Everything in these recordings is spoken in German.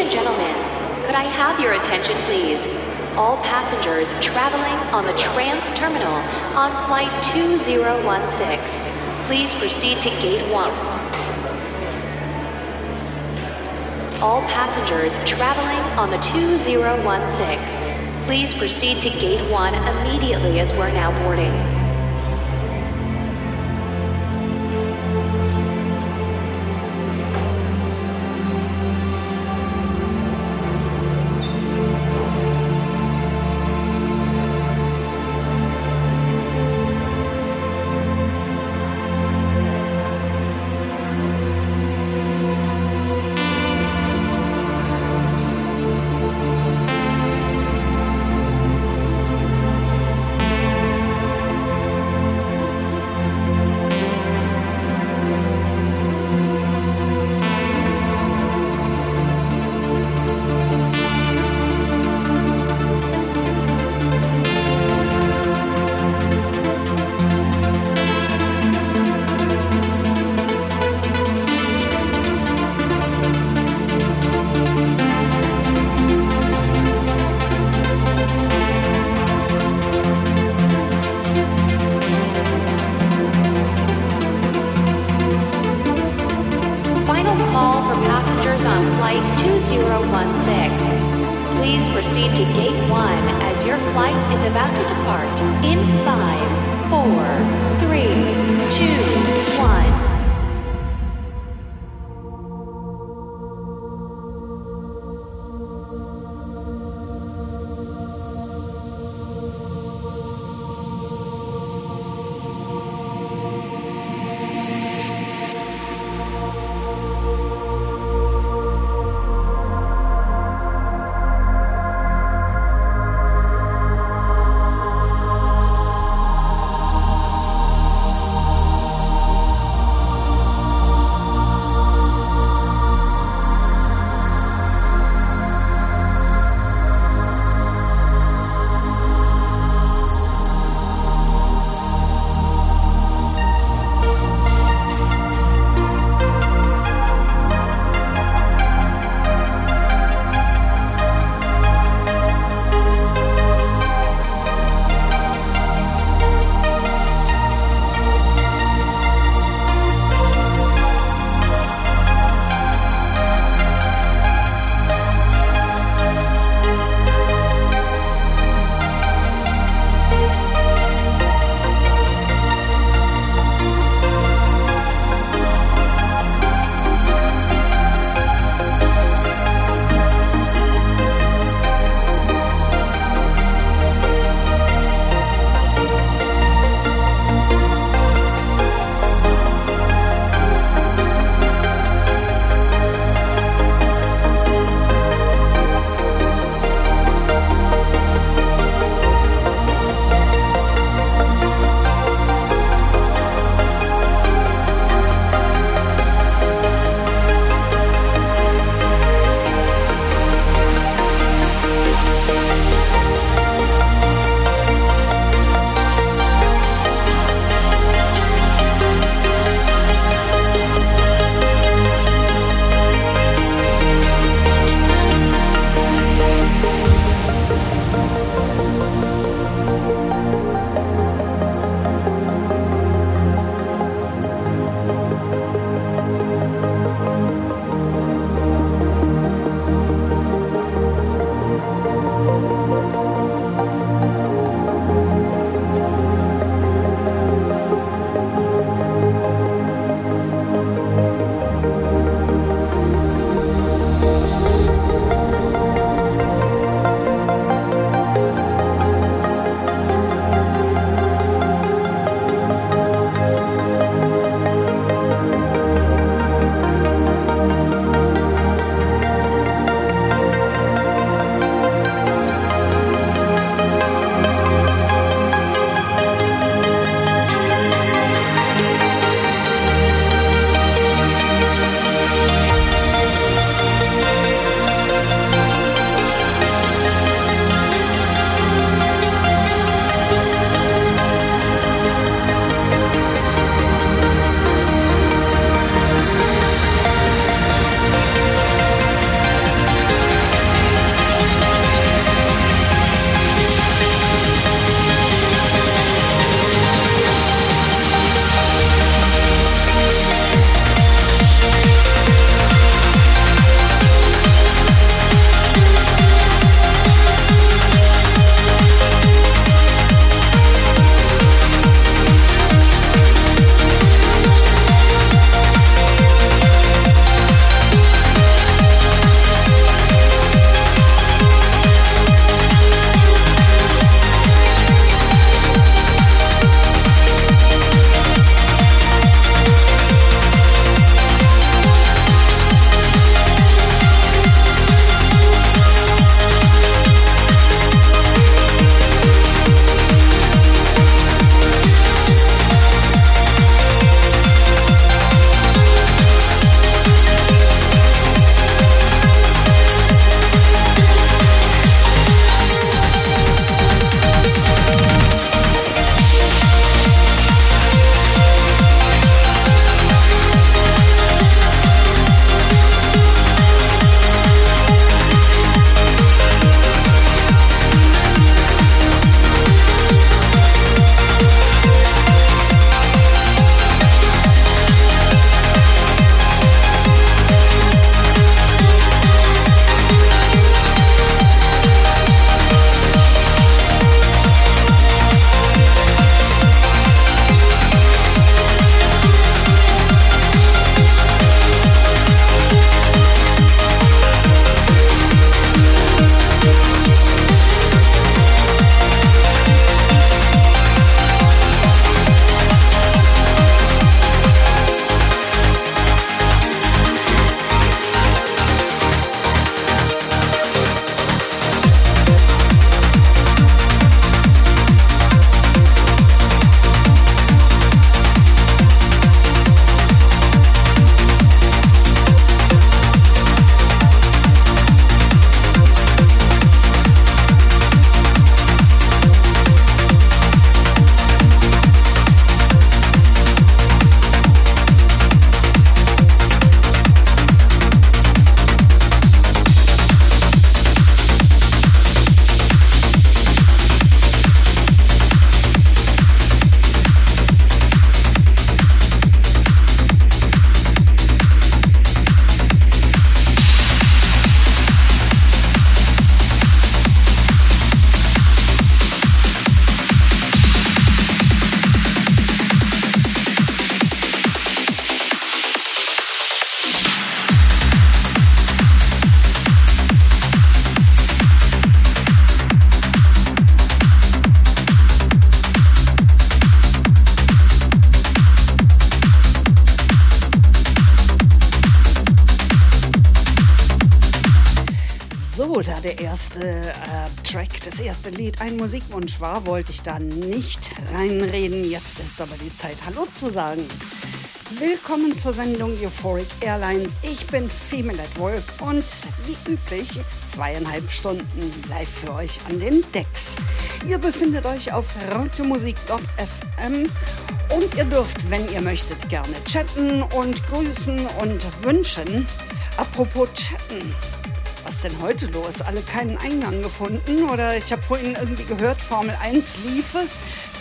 and gentlemen, could I have your attention, please? All passengers traveling on the Trans Terminal on Flight 2016, please proceed to Gate 1. All passengers traveling on the 2016, please proceed to Gate 1 immediately as we're now boarding. Musikwunsch war, wollte ich da nicht reinreden. Jetzt ist aber die Zeit, Hallo zu sagen. Willkommen zur Sendung Euphoric Airlines. Ich bin Female at Work und wie üblich zweieinhalb Stunden live für euch an den Decks. Ihr befindet euch auf rautemusik.fm und ihr dürft, wenn ihr möchtet, gerne chatten und grüßen und wünschen. Apropos chatten denn heute los? Alle keinen Eingang gefunden? Oder ich habe vorhin irgendwie gehört, Formel 1 liefe.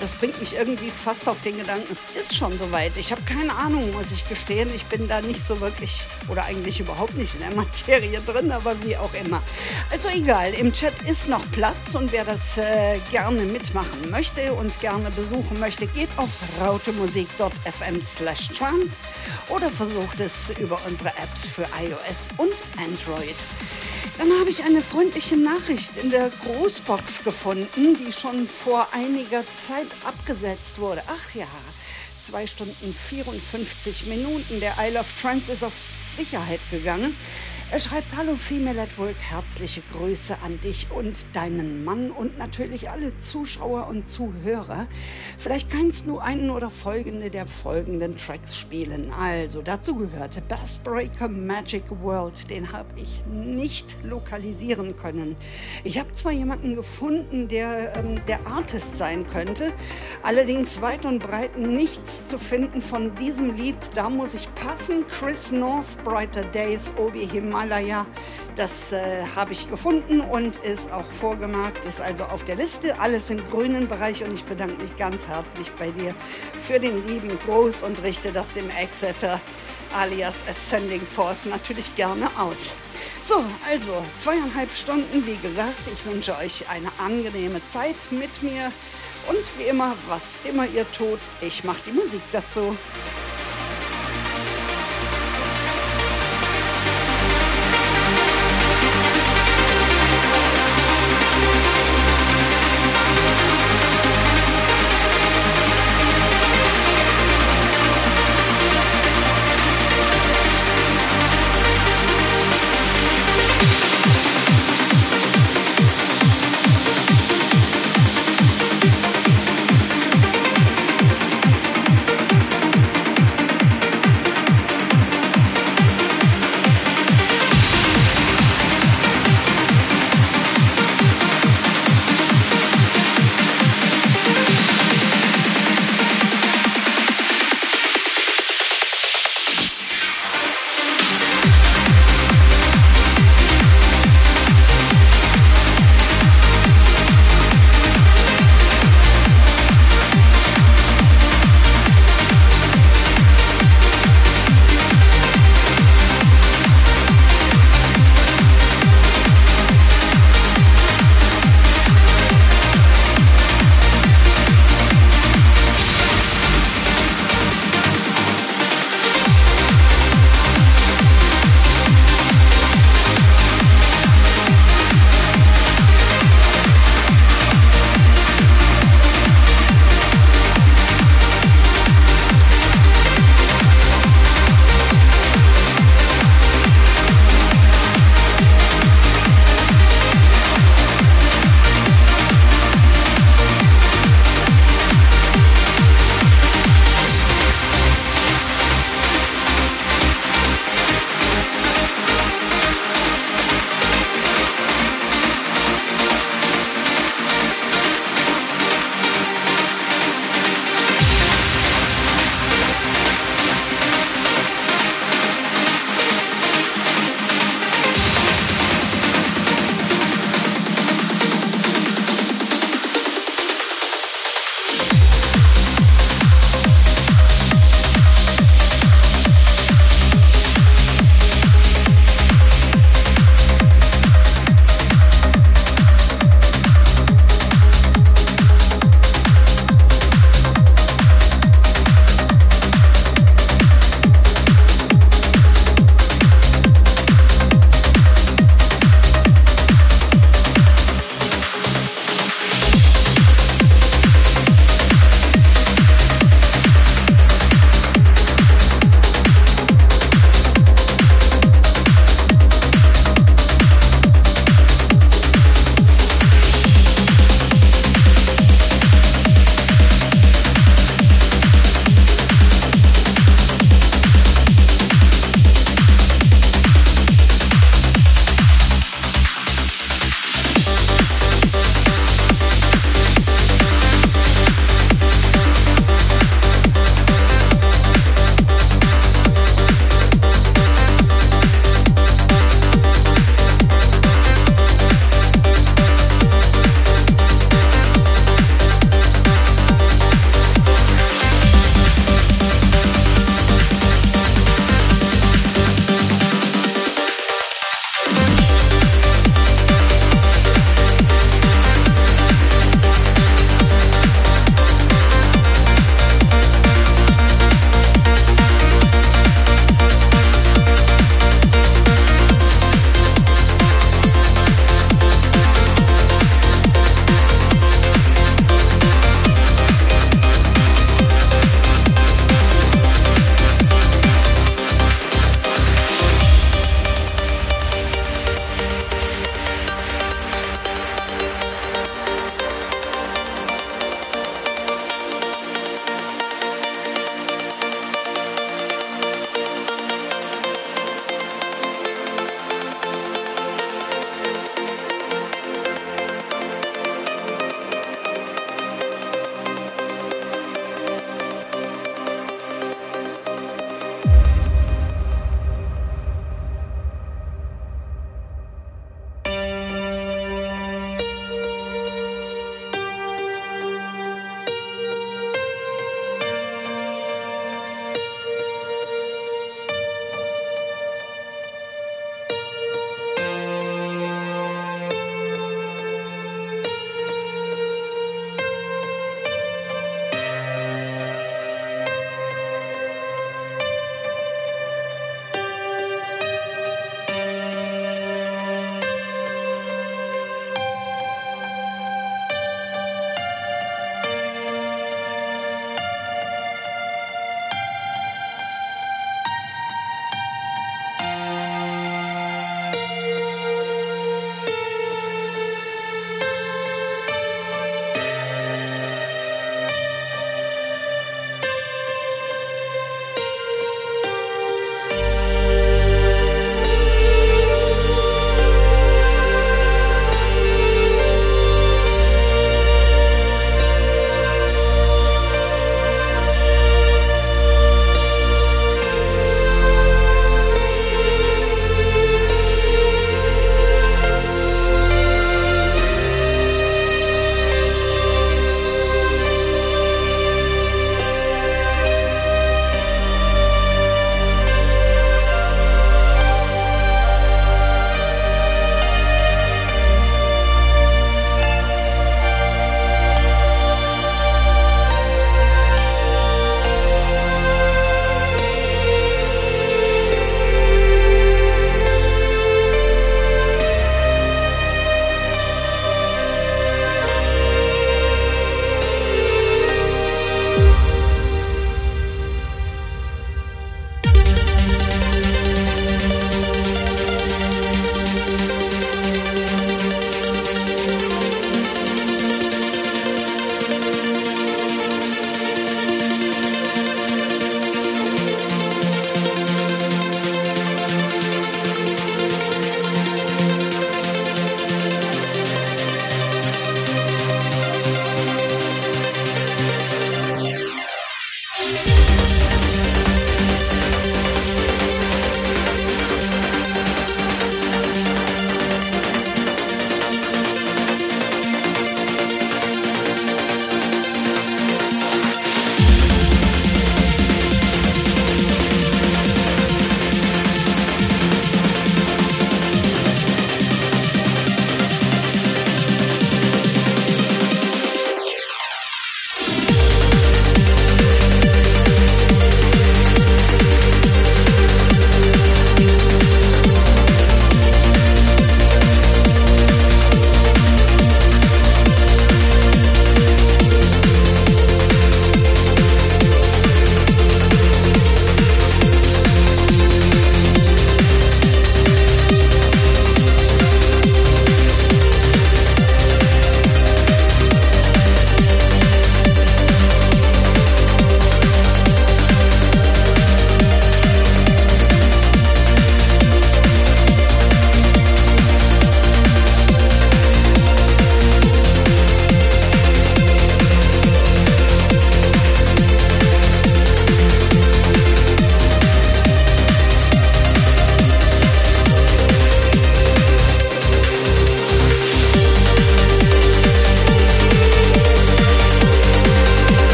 Das bringt mich irgendwie fast auf den Gedanken, es ist schon soweit. Ich habe keine Ahnung, muss ich gestehen. Ich bin da nicht so wirklich oder eigentlich überhaupt nicht in der Materie drin, aber wie auch immer. Also egal, im Chat ist noch Platz und wer das äh, gerne mitmachen möchte, uns gerne besuchen möchte, geht auf rautemusik.fm slash trans oder versucht es über unsere Apps für iOS und Android. Dann habe ich eine freundliche Nachricht in der Großbox gefunden, die schon vor einiger Zeit abgesetzt wurde. Ach ja, zwei Stunden 54 Minuten. Der Isle of Trance ist auf Sicherheit gegangen. Er schreibt, hallo Female at Work, herzliche Grüße an dich und deinen Mann und natürlich alle Zuschauer und Zuhörer. Vielleicht kannst du einen oder folgende der folgenden Tracks spielen. Also dazu gehörte Bassbreaker Magic World, den habe ich nicht lokalisieren können. Ich habe zwar jemanden gefunden, der ähm, der Artist sein könnte, allerdings weit und breit nichts zu finden von diesem Lied. Da muss ich passen. Chris North, Brighter Days, Obi Himal Himalaya. Das äh, habe ich gefunden und ist auch vorgemarkt, ist also auf der Liste. Alles im grünen Bereich und ich bedanke mich ganz herzlich bei dir für den lieben Gruß und richte das dem Exeter alias Ascending Force natürlich gerne aus. So, also zweieinhalb Stunden, wie gesagt. Ich wünsche euch eine angenehme Zeit mit mir. Und wie immer, was immer ihr tut, ich mache die Musik dazu.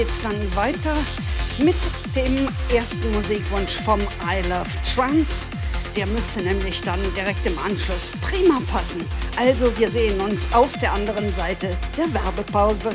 Danach geht es dann weiter mit dem ersten Musikwunsch vom I Love Trance. Der müsste nämlich dann direkt im Anschluss prima passen. Also wir sehen uns auf der anderen Seite der Werbepause.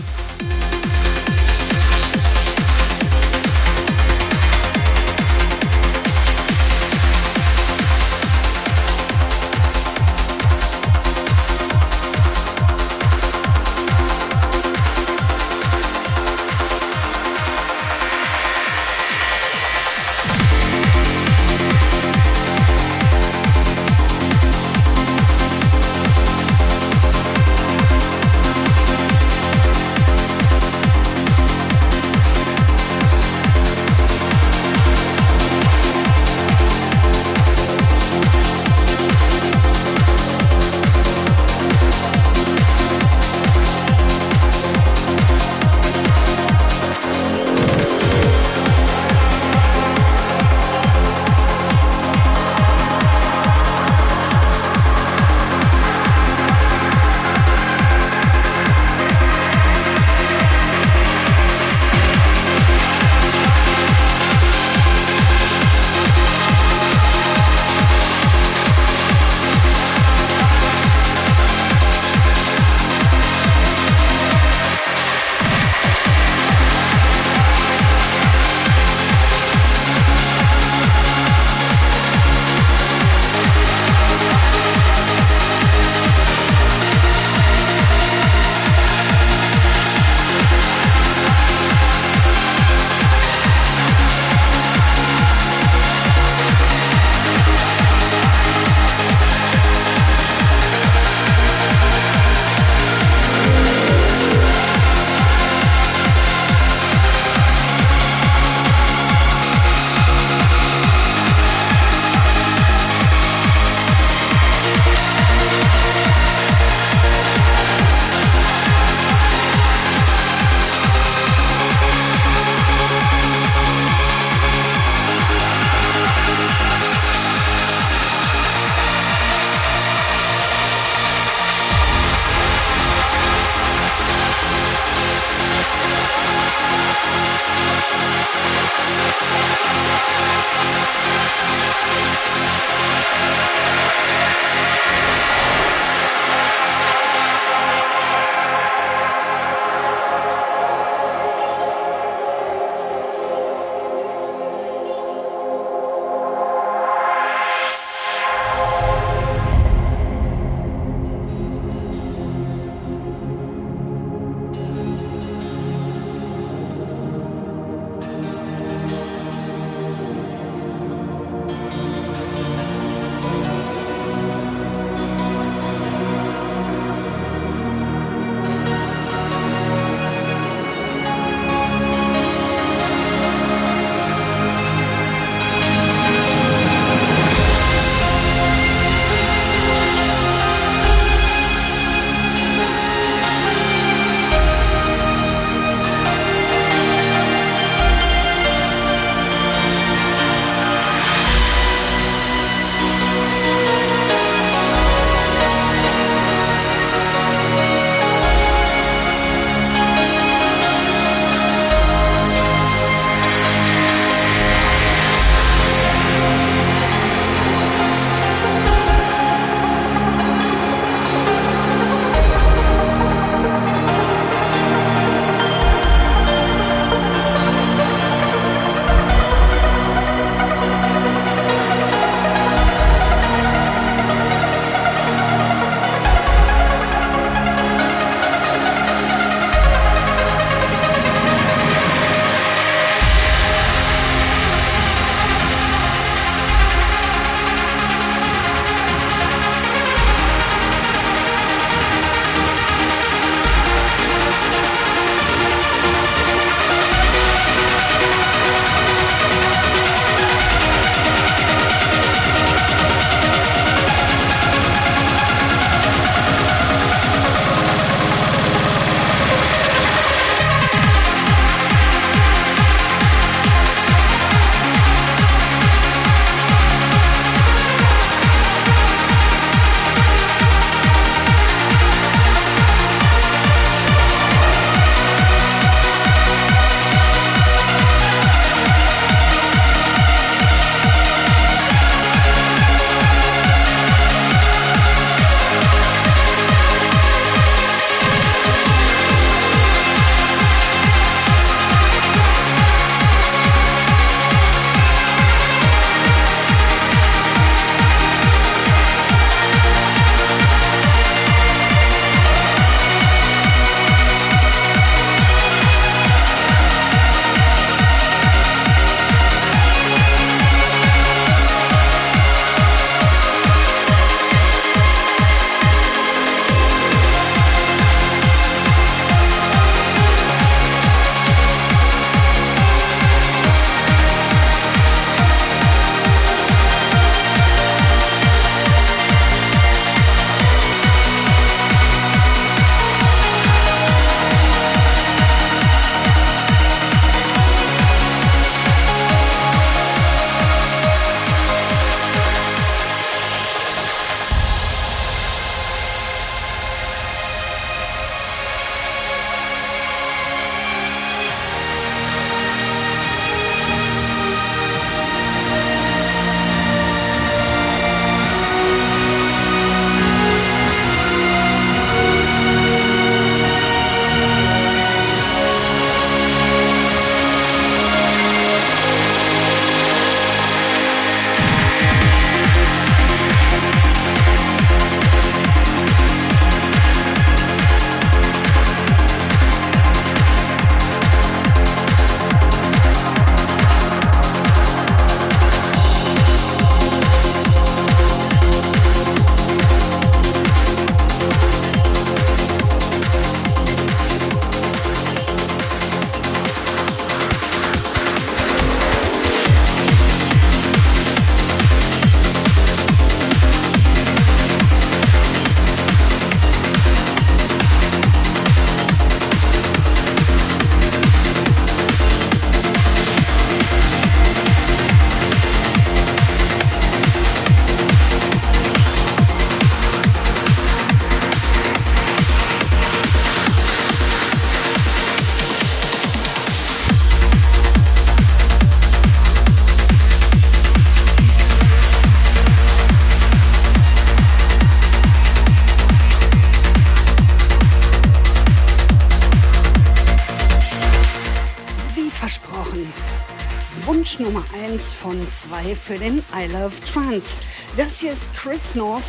2 für den I Love Trance. Das hier ist Chris North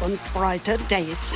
und Brighter Days.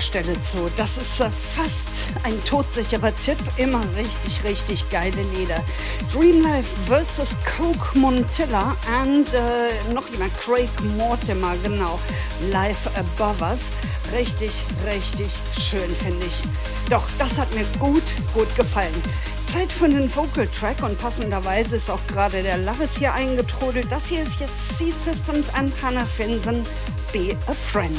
Der Stelle zu. Das ist äh, fast ein todsicherer Tipp. Immer richtig, richtig geile Lieder. Dreamlife vs. Coke Montilla und äh, noch jemand, Craig Mortimer, genau. Life Above Us. Richtig, richtig schön, finde ich. Doch, das hat mir gut, gut gefallen. Zeit für einen Vocal Track und passenderweise ist auch gerade der Loves hier eingetrudelt. Das hier ist jetzt C-Systems and Hannah Finsen, Be a Friend.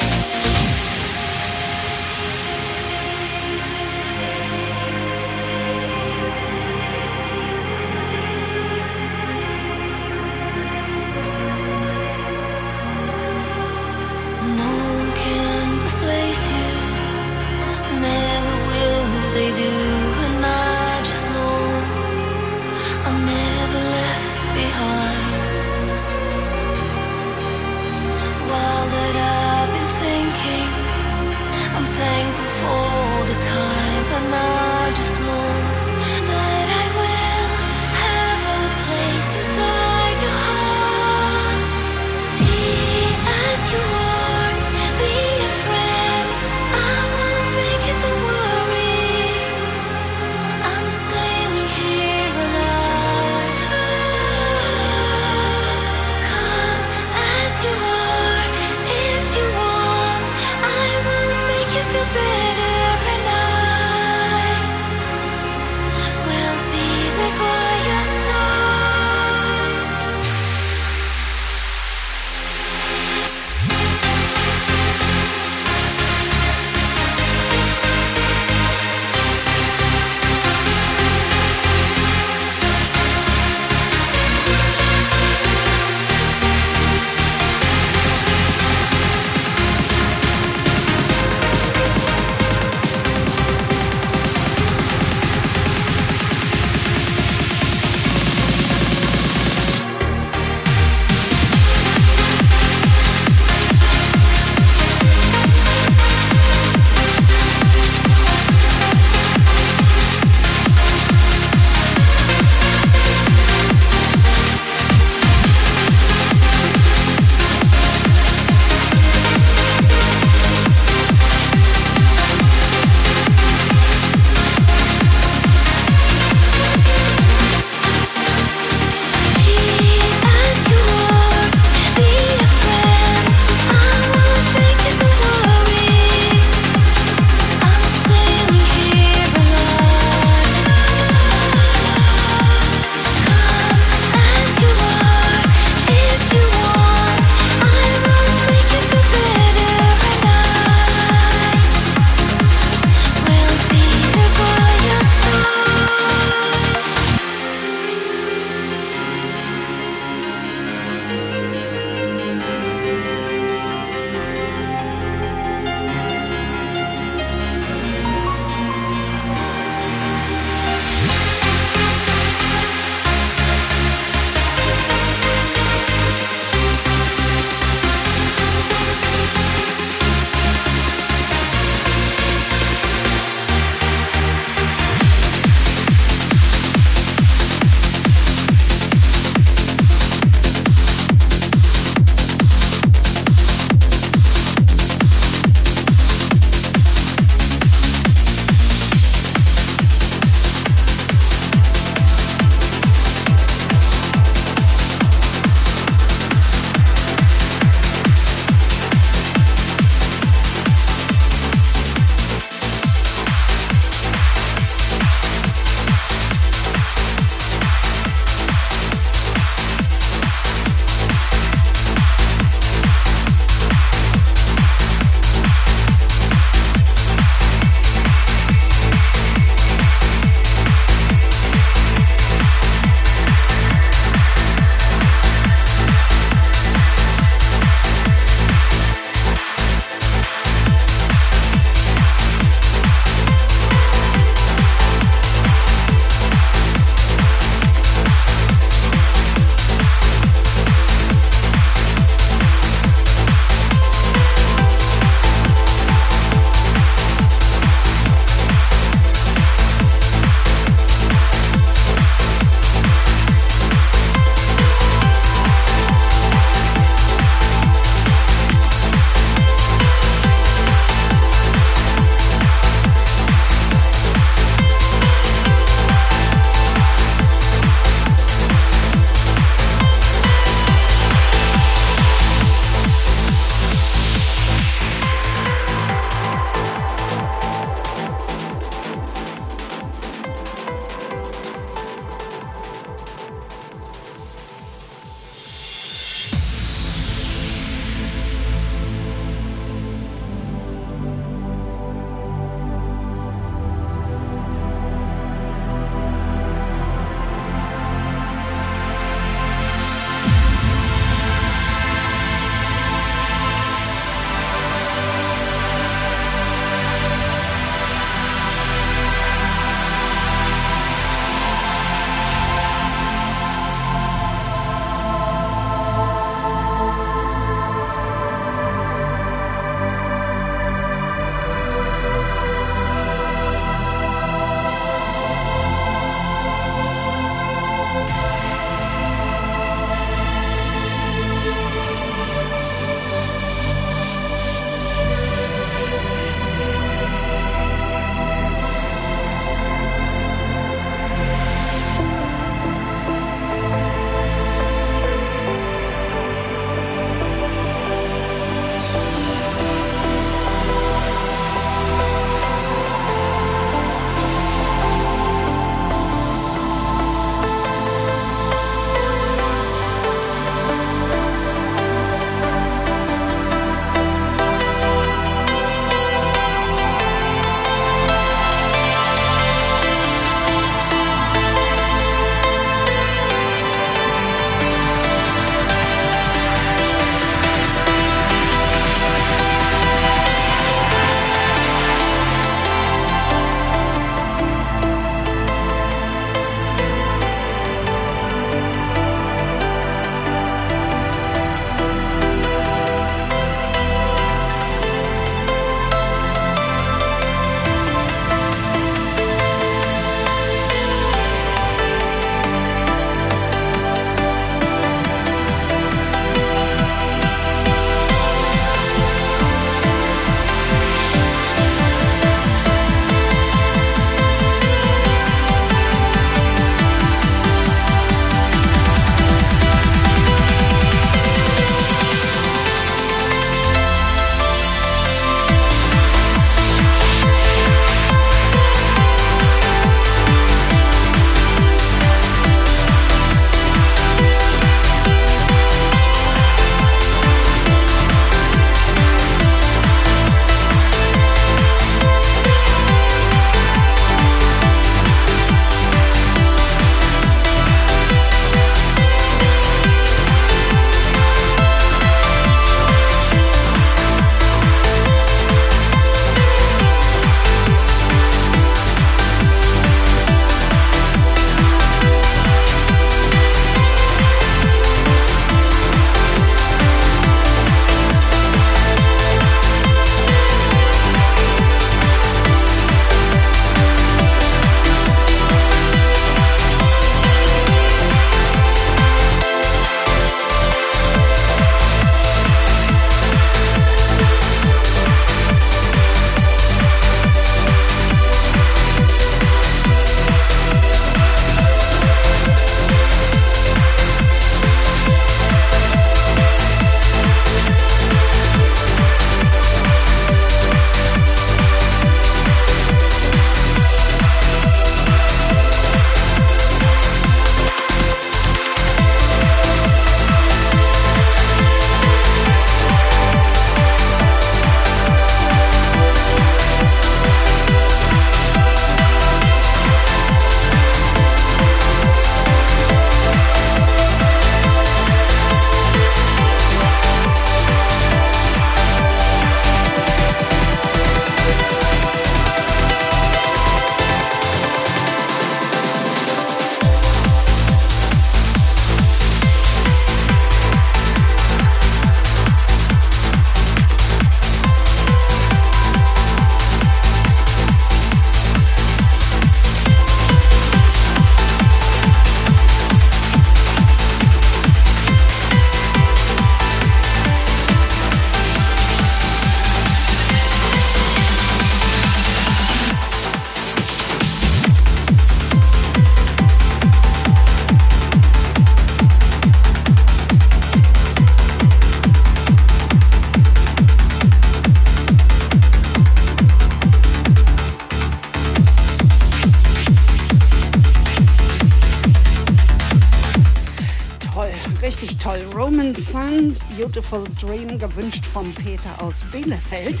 Beautiful Dream, gewünscht von Peter aus Bielefeld.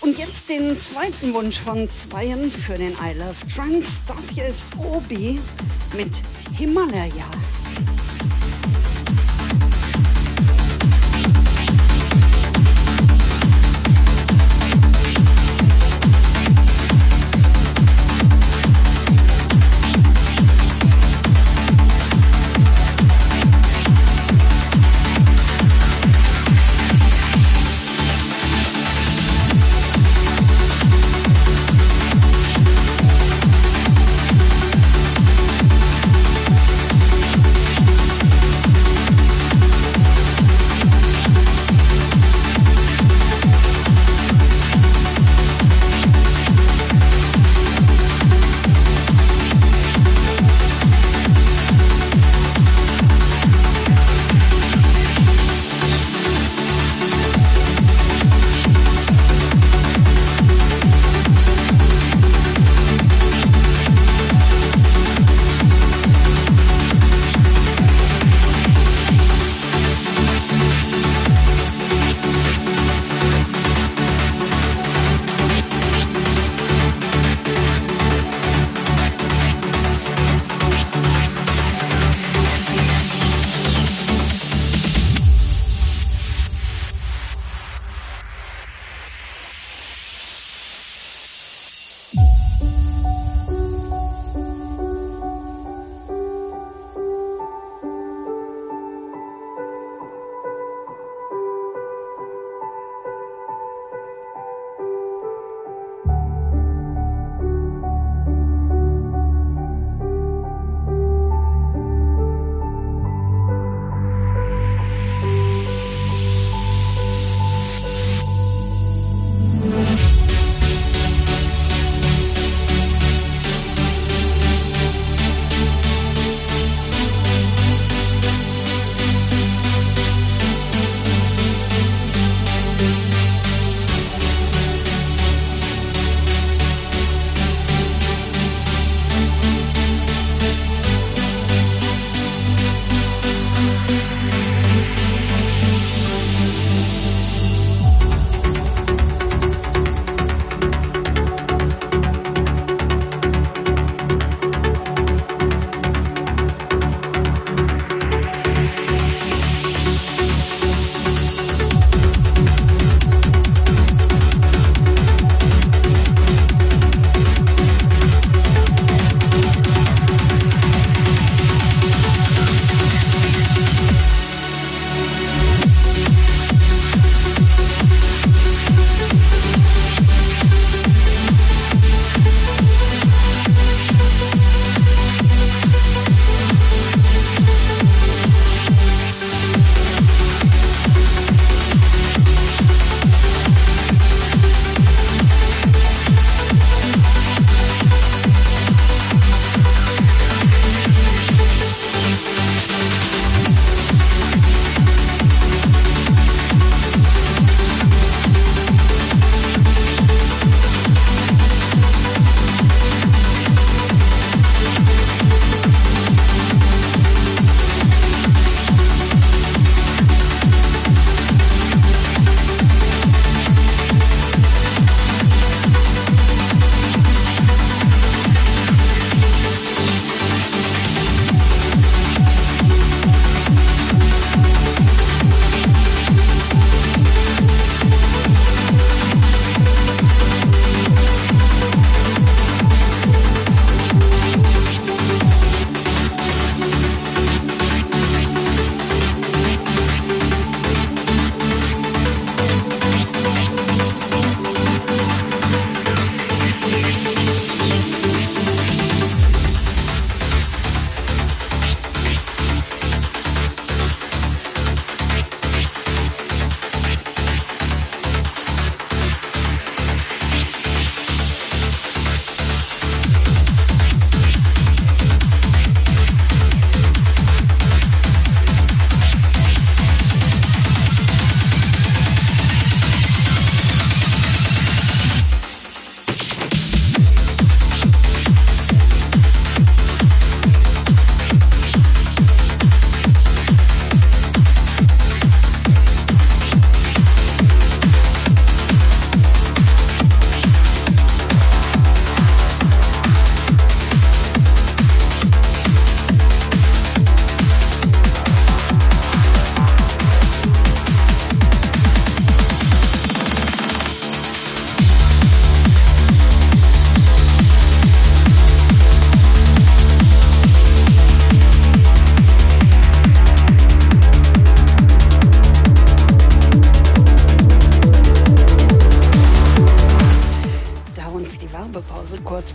Und jetzt den zweiten Wunsch von Zweien für den I Love Trance. Das hier ist Obi mit Himalaya.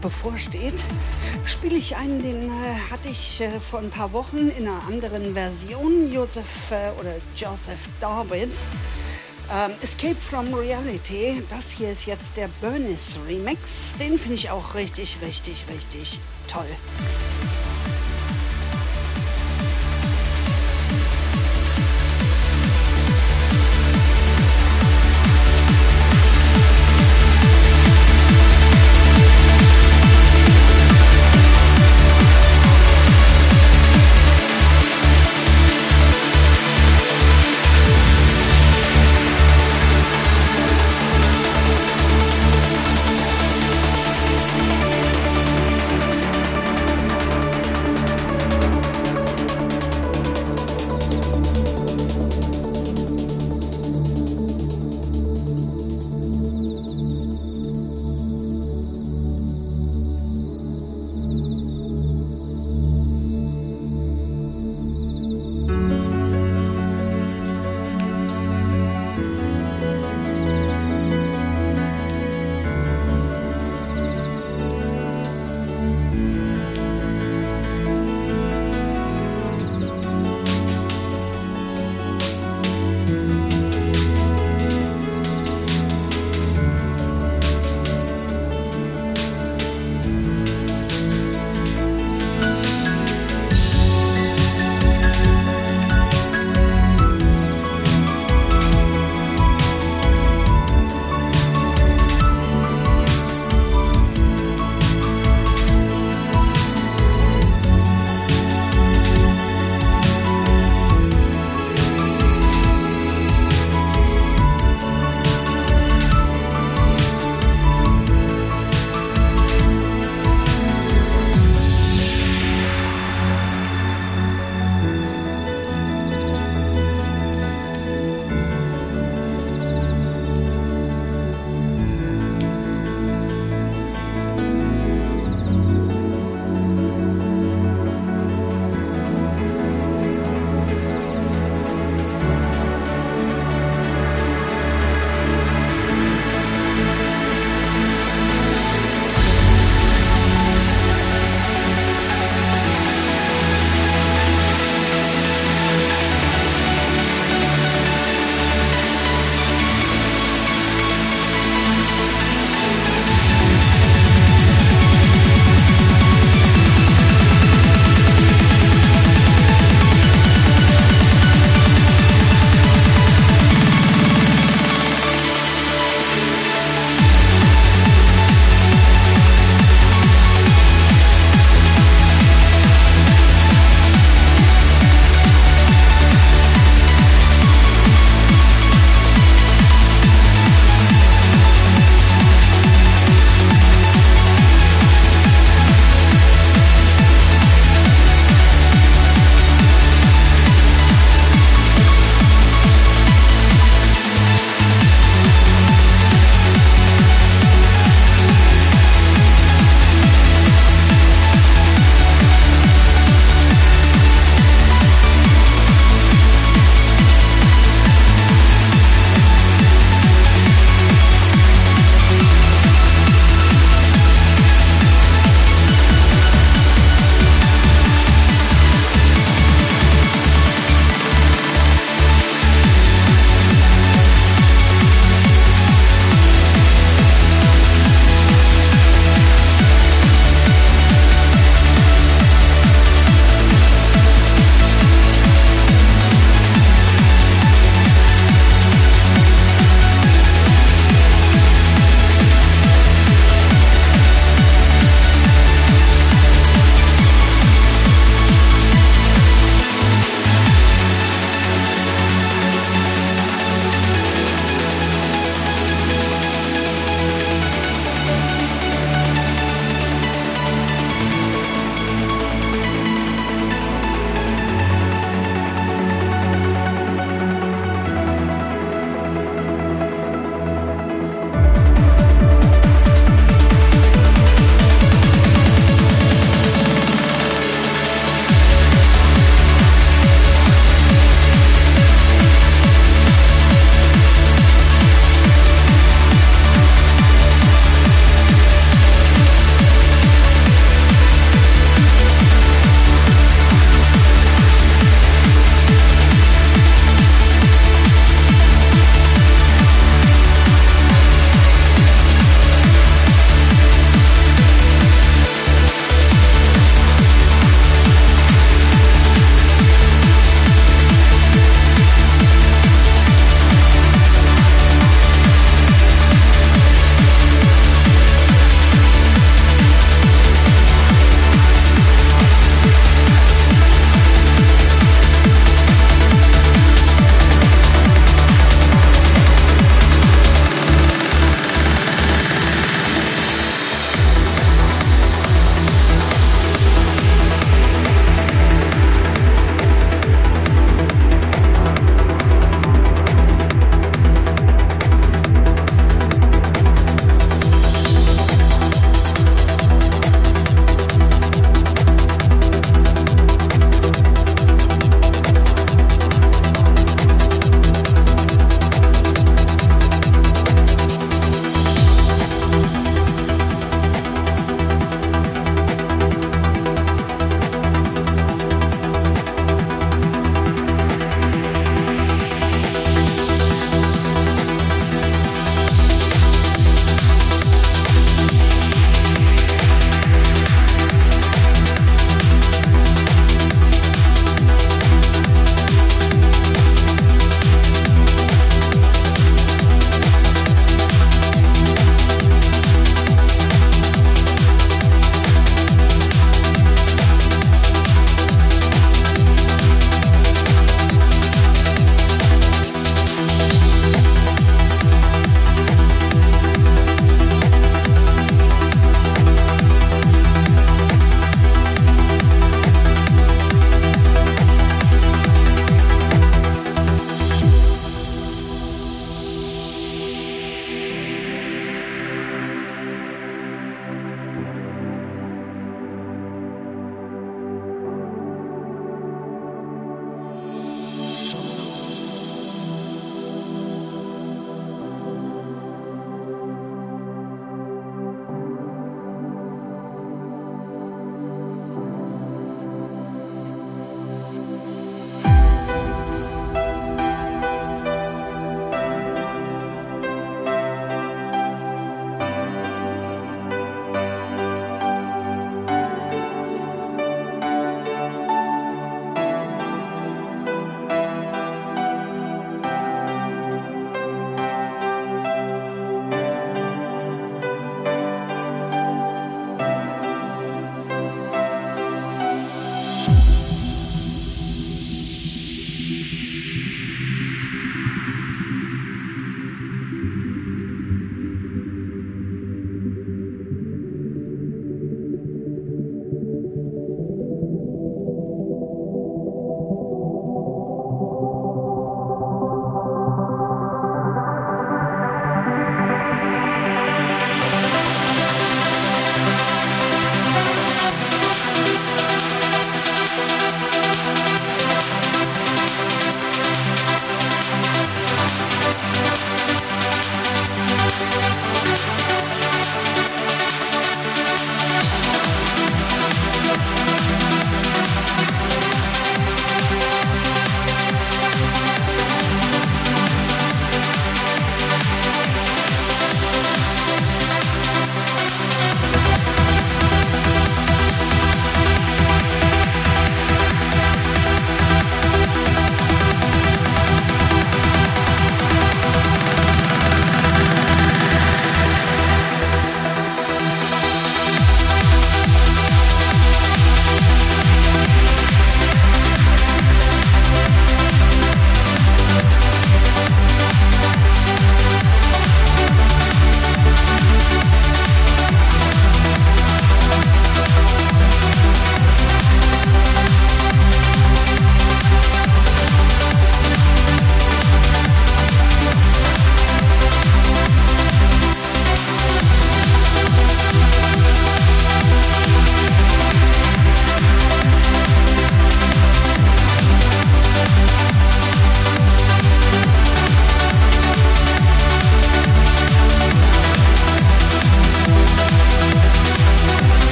Bevorsteht, spiele ich einen, den äh, hatte ich äh, vor ein paar Wochen in einer anderen Version, Joseph äh, oder Joseph David. Ähm, Escape from Reality, das hier ist jetzt der Bernice Remix. Den finde ich auch richtig, richtig, richtig toll.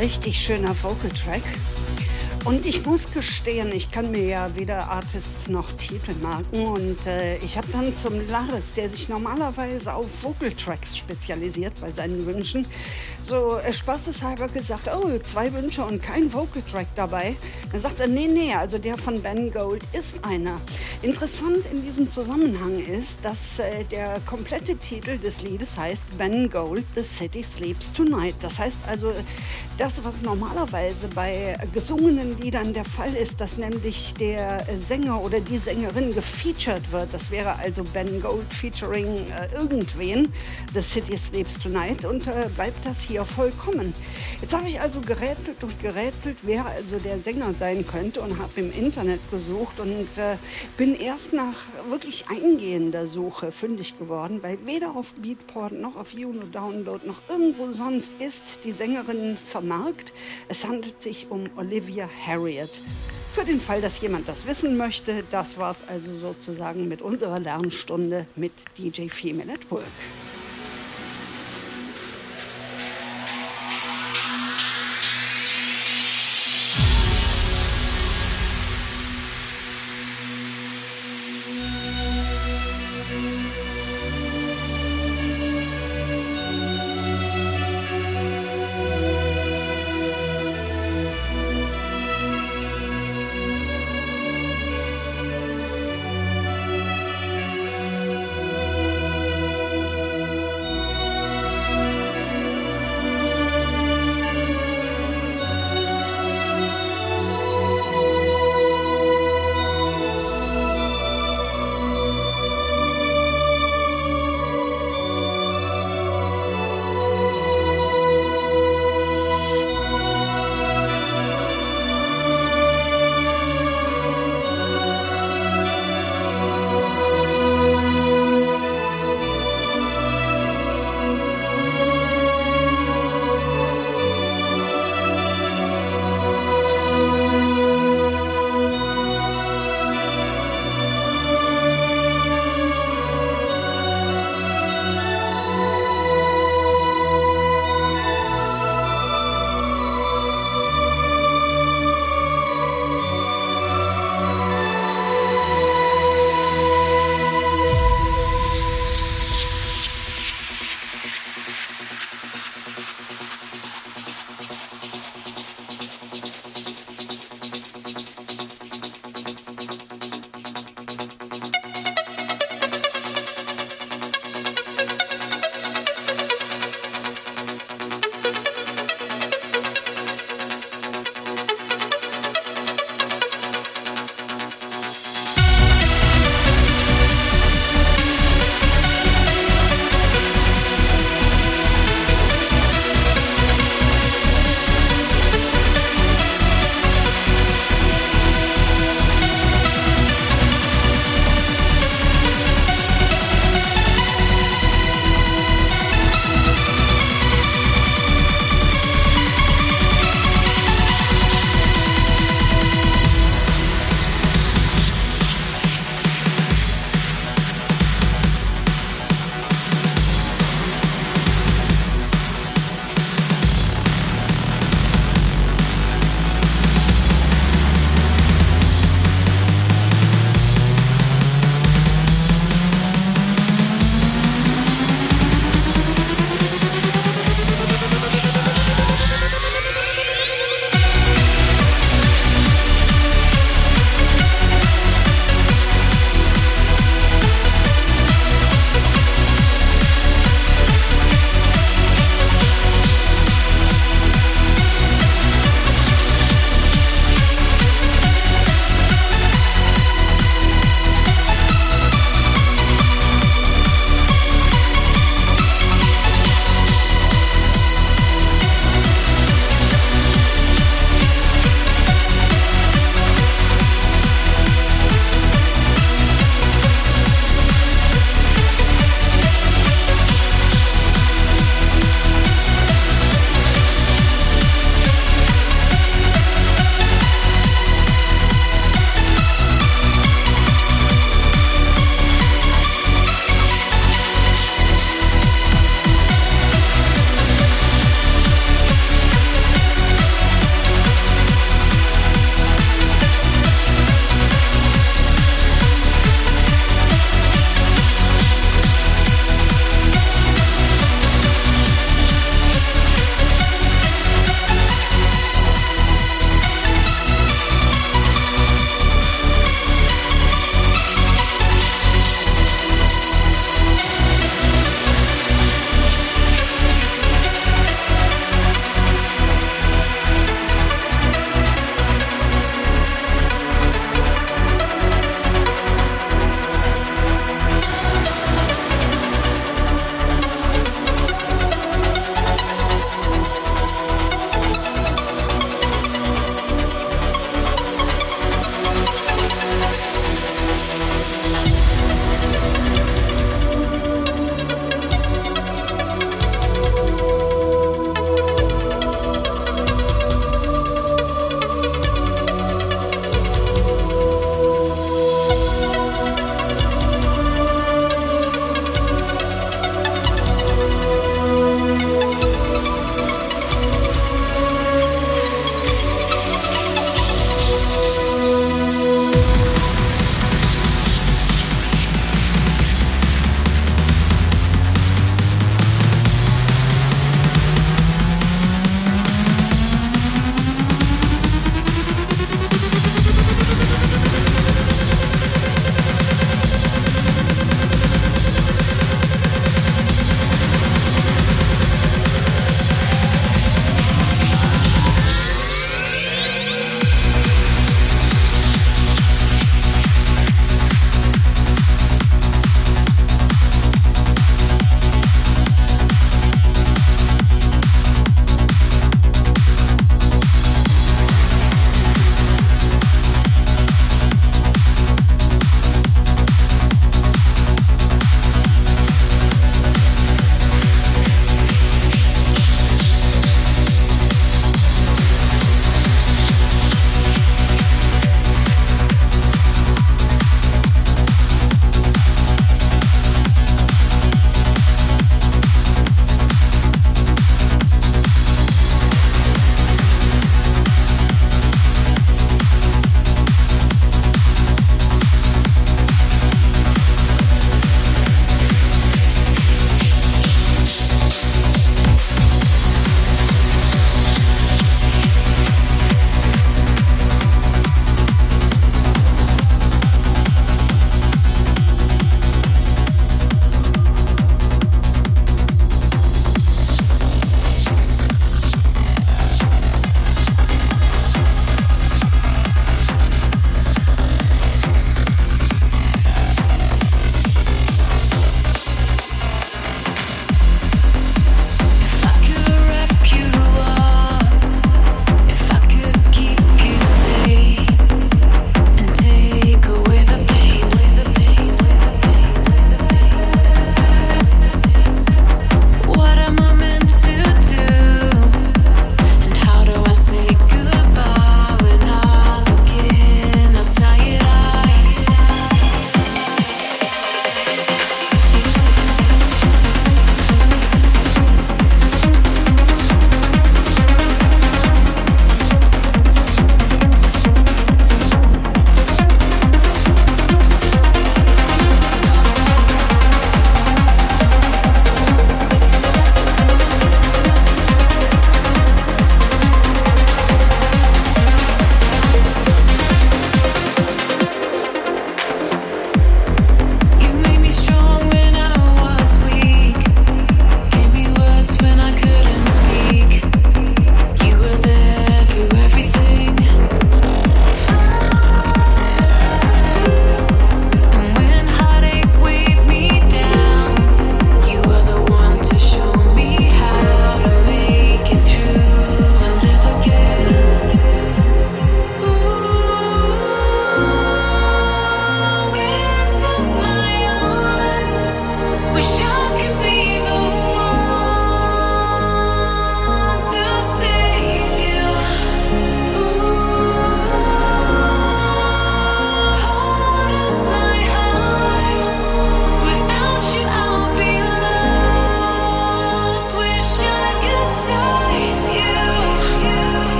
Richtig schöner Vocal Track. Und ich muss gestehen, ich kann mir ja weder Artists noch Titel merken. Und äh, ich habe dann zum Laris, der sich normalerweise auf Vocal Tracks spezialisiert bei seinen Wünschen, so äh, spaßeshalber gesagt, oh, zwei Wünsche und kein Vocal Track dabei. Dann sagt er, nee, nee, also der von Ben Gold ist einer. Interessant in diesem Zusammenhang ist, dass äh, der komplette Titel des Liedes heißt Ben Gold, The City Sleeps Tonight. Das heißt also, das, was normalerweise bei gesungenen Liedern der Fall ist, dass nämlich der Sänger oder die Sängerin gefeatured wird. Das wäre also Ben Gold featuring äh, irgendwen, The City Sleeps Tonight, und äh, bleibt das hier vollkommen. Jetzt habe ich also gerätselt und gerätselt, wer also der Sänger sein könnte und habe im Internet gesucht und äh, bin erst nach wirklich eingehender Suche fündig geworden, weil weder auf Beatport noch auf Juno Download noch irgendwo sonst ist die Sängerin vermarkt. Es handelt sich um Olivia Harriet. Für den Fall, dass jemand das wissen möchte, das war es also sozusagen mit unserer Lernstunde mit DJ Female at Work.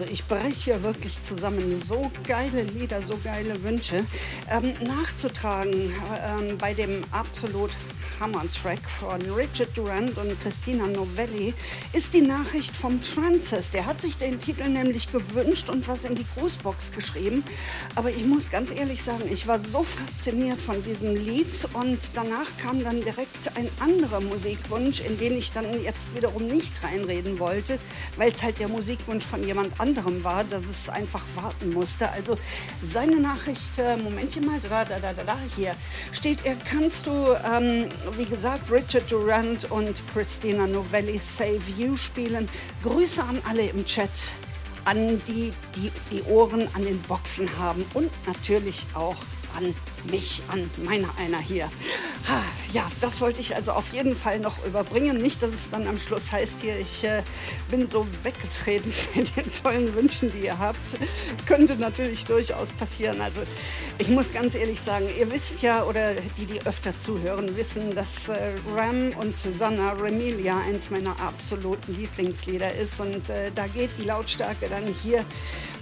Also ich breche hier wirklich zusammen. So geile Lieder, so geile Wünsche ähm, nachzutragen ähm, bei dem absolut Hammer-Track von Richard Durant und Christina Novelli ist die Nachricht vom Francis. Der hat sich den Titel nämlich gewünscht und was in die Grußbox geschrieben. Aber ich muss ganz ehrlich sagen, ich war so fasziniert von diesem Lied und danach kam dann direkt ein anderer Musikwunsch, in den ich dann jetzt wiederum nicht reinreden wollte, weil es halt der Musikwunsch von jemand anderem war, dass es einfach warten musste. Also seine Nachricht, äh, Momentchen mal, da, da, da, da, da, hier steht, er kannst du ähm, wie gesagt, Richard Durant und Christina Novelli Save You spielen. Grüße an alle im Chat, an die, die die Ohren an den Boxen haben und natürlich auch an mich, an meiner einer hier. Ja, das wollte ich also auf jeden Fall noch überbringen. Nicht, dass es dann am Schluss heißt hier, ich äh, bin so weggetreten mit den tollen Wünschen, die ihr habt. Könnte natürlich durchaus passieren. Also ich muss ganz ehrlich sagen, ihr wisst ja, oder die, die öfter zuhören, wissen, dass äh, Ram und Susanna Remilia eins meiner absoluten Lieblingslieder ist. Und äh, da geht die Lautstärke dann hier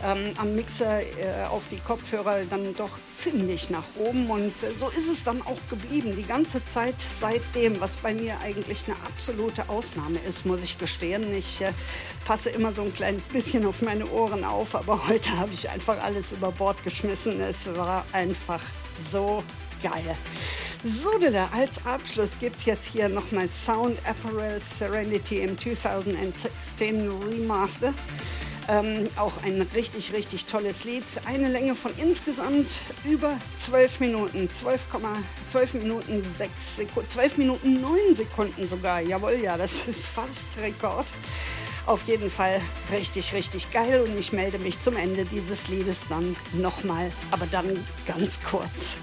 ähm, am Mixer äh, auf die Kopfhörer dann doch ziemlich nach oben. Und äh, so ist es dann auch geblieben. Die ganze Zeit seitdem, was bei mir eigentlich eine absolute Ausnahme ist, muss ich gestehen. Ich äh, passe immer so ein kleines bisschen auf meine Ohren auf, aber heute habe ich einfach alles über Bord geschmissen. Es war einfach so geil. So, als Abschluss gibt es jetzt hier nochmal Sound Apparel Serenity im 2016 Remaster. Ähm, auch ein richtig, richtig tolles Lied. Eine Länge von insgesamt über 12 Minuten. 12, 12 Minuten 6 Sekunden. 12 Minuten 9 Sekunden sogar. Jawohl, ja, das ist fast Rekord. Auf jeden Fall richtig, richtig geil und ich melde mich zum Ende dieses Liedes dann nochmal, aber dann ganz kurz.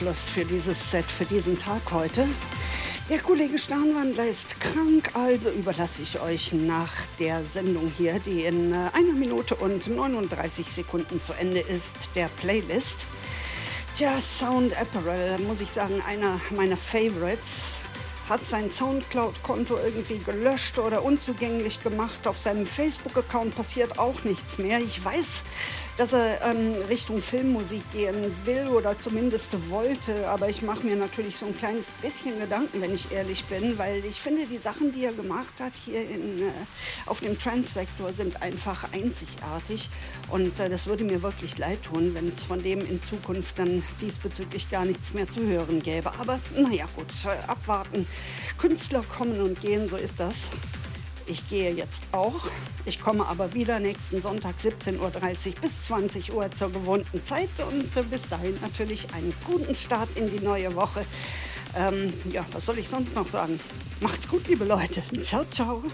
Abschluss für dieses Set, für diesen Tag heute. Der Kollege Sternwandler ist krank, also überlasse ich euch nach der Sendung hier, die in äh, einer Minute und 39 Sekunden zu Ende ist, der Playlist. Tja, Sound Apparel, muss ich sagen, einer meiner Favorites hat sein Soundcloud-Konto irgendwie gelöscht oder unzugänglich gemacht. Auf seinem Facebook-Account passiert auch nichts mehr. Ich weiß, dass er ähm, Richtung Filmmusik gehen will oder zumindest wollte. Aber ich mache mir natürlich so ein kleines bisschen Gedanken, wenn ich ehrlich bin, weil ich finde, die Sachen, die er gemacht hat hier in, äh, auf dem Trans-Sektor, sind einfach einzigartig. Und äh, das würde mir wirklich leid tun, wenn es von dem in Zukunft dann diesbezüglich gar nichts mehr zu hören gäbe. Aber naja, gut, äh, abwarten. Künstler kommen und gehen, so ist das. Ich gehe jetzt auch. Ich komme aber wieder nächsten Sonntag 17.30 Uhr bis 20 Uhr zur gewohnten Zeit und äh, bis dahin natürlich einen guten Start in die neue Woche. Ähm, ja, was soll ich sonst noch sagen? Macht's gut, liebe Leute. Ciao, ciao.